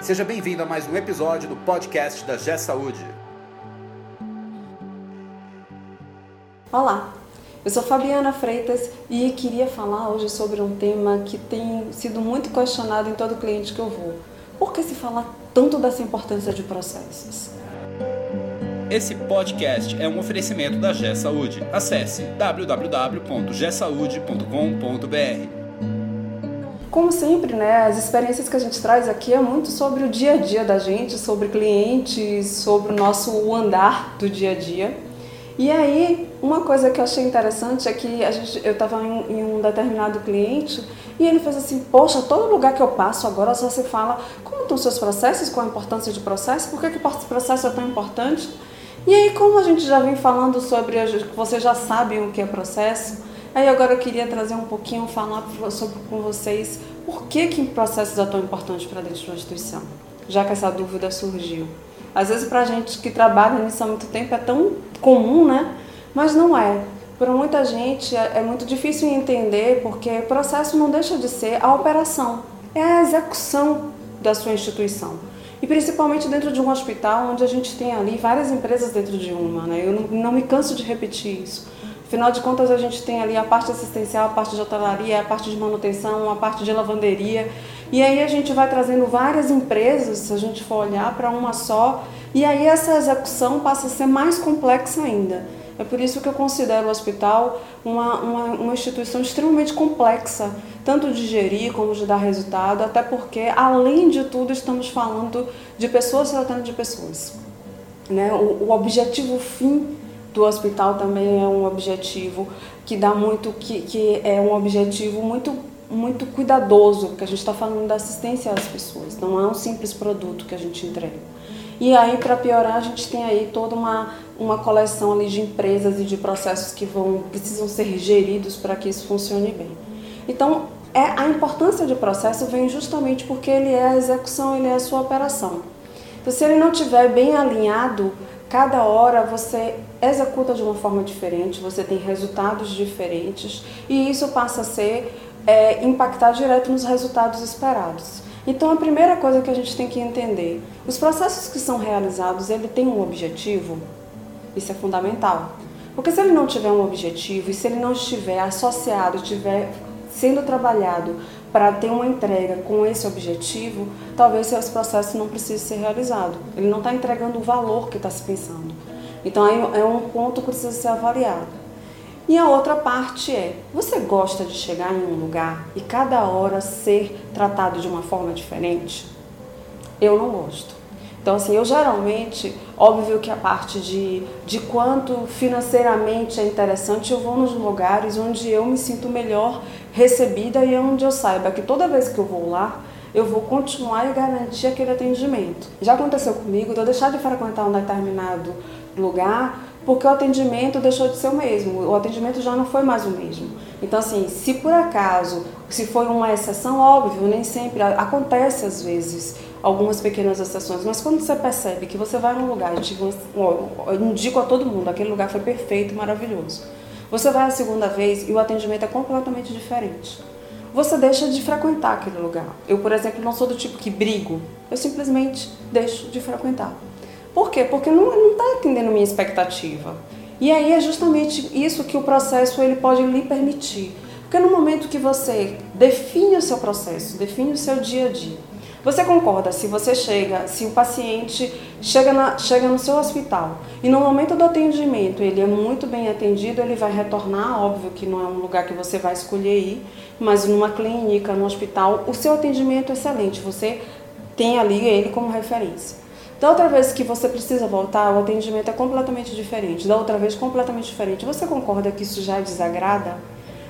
Seja bem-vindo a mais um episódio do podcast da G Saúde. Olá, eu sou Fabiana Freitas e queria falar hoje sobre um tema que tem sido muito questionado em todo cliente que eu vou. Por que se fala tanto dessa importância de processos? Esse podcast é um oferecimento da G Saúde. Acesse www.gsaude.com.br. Como sempre, né, as experiências que a gente traz aqui é muito sobre o dia a dia da gente, sobre clientes, sobre o nosso andar do dia a dia. E aí, uma coisa que eu achei interessante é que a gente, eu estava em, em, um determinado cliente e ele fez assim: Poxa, todo lugar que eu passo agora só se fala como estão seus processos, qual a importância de processo, por que, que o processo é tão importante. E aí, como a gente já vem falando sobre, vocês já sabem o que é processo, Aí agora eu queria trazer um pouquinho, falar sobre com vocês por que, que processos é tão importante para dentro de uma instituição, já que essa dúvida surgiu. Às vezes para gente que trabalha nisso há muito tempo é tão comum, né? Mas não é. Para muita gente é, é muito difícil entender porque o processo não deixa de ser a operação, é a execução da sua instituição. E principalmente dentro de um hospital onde a gente tem ali várias empresas dentro de uma, né? Eu não, não me canso de repetir isso. Afinal de contas, a gente tem ali a parte assistencial, a parte de hotelaria, a parte de manutenção, a parte de lavanderia. E aí a gente vai trazendo várias empresas, se a gente for olhar para uma só, e aí essa execução passa a ser mais complexa ainda. É por isso que eu considero o hospital uma, uma, uma instituição extremamente complexa, tanto de gerir como de dar resultado, até porque, além de tudo, estamos falando de pessoas tratando de pessoas. Né? O, o objetivo fim do hospital também é um objetivo que dá muito, que, que é um objetivo muito muito cuidadoso, porque a gente está falando da assistência às pessoas, não é um simples produto que a gente entrega. E aí, para piorar, a gente tem aí toda uma, uma coleção ali de empresas e de processos que vão precisam ser geridos para que isso funcione bem. Então, é, a importância de processo vem justamente porque ele é a execução, ele é a sua operação. Então, se ele não estiver bem alinhado, Cada hora você executa de uma forma diferente, você tem resultados diferentes e isso passa a ser é, impactar direto nos resultados esperados. Então a primeira coisa que a gente tem que entender, os processos que são realizados, ele tem um objetivo, isso é fundamental. Porque se ele não tiver um objetivo e se ele não estiver associado, estiver sendo trabalhado para ter uma entrega com esse objetivo, talvez esse processo não precise ser realizado. Ele não está entregando o valor que está se pensando. Então é um ponto que precisa ser avaliado. E a outra parte é: você gosta de chegar em um lugar e cada hora ser tratado de uma forma diferente? Eu não gosto. Então, assim, eu geralmente, óbvio que a parte de, de quanto financeiramente é interessante, eu vou nos lugares onde eu me sinto melhor recebida e onde eu saiba que toda vez que eu vou lá, eu vou continuar e garantir aquele atendimento. Já aconteceu comigo de eu deixar de frequentar um determinado lugar porque o atendimento deixou de ser o mesmo, o atendimento já não foi mais o mesmo. Então, assim, se por acaso, se foi uma exceção, óbvio, nem sempre, acontece às vezes algumas pequenas exceções, mas quando você percebe que você vai num lugar, eu indico a todo mundo, aquele lugar foi perfeito, maravilhoso. Você vai a segunda vez e o atendimento é completamente diferente. Você deixa de frequentar aquele lugar. Eu, por exemplo, não sou do tipo que brigo, eu simplesmente deixo de frequentar. Por quê? Porque não está atendendo minha expectativa. E aí é justamente isso que o processo ele pode lhe permitir. Porque no momento que você define o seu processo, define o seu dia a dia, você concorda se você chega, se o paciente chega, na, chega no seu hospital e no momento do atendimento ele é muito bem atendido, ele vai retornar, óbvio que não é um lugar que você vai escolher ir, mas numa clínica, no hospital, o seu atendimento é excelente, você tem ali ele como referência. Da outra vez que você precisa voltar, o atendimento é completamente diferente. Da outra vez, completamente diferente. Você concorda que isso já desagrada?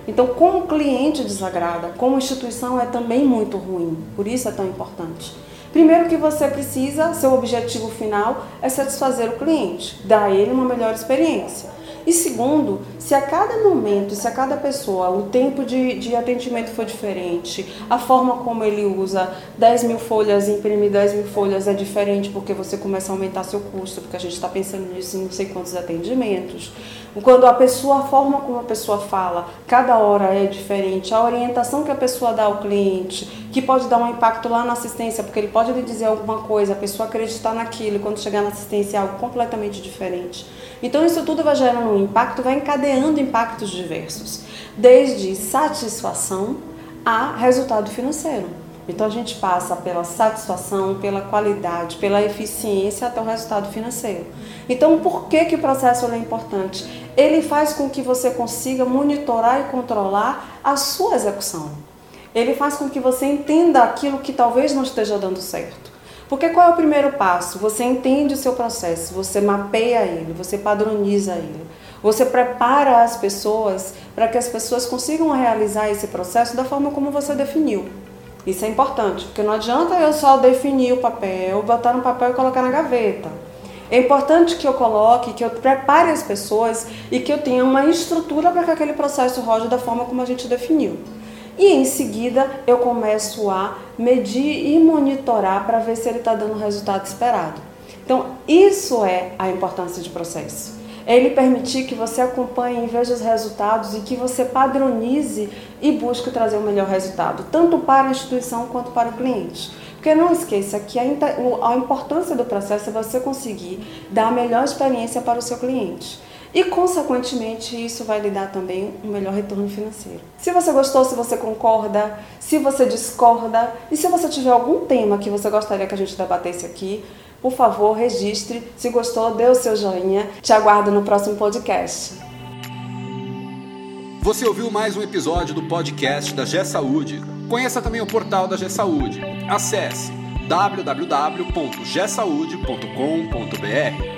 Então, como cliente desagrada, como instituição é também muito ruim, por isso é tão importante. Primeiro que você precisa, seu objetivo final é satisfazer o cliente, dar a ele uma melhor experiência. E segundo, se a cada momento, se a cada pessoa, o tempo de, de atendimento for diferente, a forma como ele usa 10 mil folhas, imprimir 10 mil folhas é diferente porque você começa a aumentar seu custo, porque a gente está pensando nisso em não sei quantos atendimentos. Quando a pessoa, a forma como a pessoa fala, cada hora é diferente, a orientação que a pessoa dá ao cliente, que pode dar um impacto lá na assistência, porque ele pode lhe dizer alguma coisa, a pessoa acreditar naquilo, e quando chegar na assistência é algo completamente diferente. Então isso tudo vai gerando um impacto, vai encadeando impactos diversos, desde satisfação a resultado financeiro. Então a gente passa pela satisfação, pela qualidade, pela eficiência até o resultado financeiro. Então por que, que o processo é importante? Ele faz com que você consiga monitorar e controlar a sua execução. Ele faz com que você entenda aquilo que talvez não esteja dando certo. Porque qual é o primeiro passo? Você entende o seu processo, você mapeia ele, você padroniza ele. Você prepara as pessoas para que as pessoas consigam realizar esse processo da forma como você definiu. Isso é importante, porque não adianta eu só definir o papel, botar no papel e colocar na gaveta. É importante que eu coloque, que eu prepare as pessoas e que eu tenha uma estrutura para que aquele processo rode da forma como a gente definiu. E em seguida eu começo a medir e monitorar para ver se ele está dando o resultado esperado. Então, isso é a importância de processo ele permitir que você acompanhe e veja os resultados e que você padronize e busque trazer o melhor resultado, tanto para a instituição quanto para o cliente. Porque não esqueça que a, a importância do processo é você conseguir dar a melhor experiência para o seu cliente. E, consequentemente, isso vai lhe dar também um melhor retorno financeiro. Se você gostou, se você concorda, se você discorda e se você tiver algum tema que você gostaria que a gente debatesse aqui, por favor, registre. Se gostou, dê o seu joinha. Te aguardo no próximo podcast. Você ouviu mais um episódio do podcast da G Saúde. Conheça também o portal da G Saúde. Acesse www.gsaude.com.br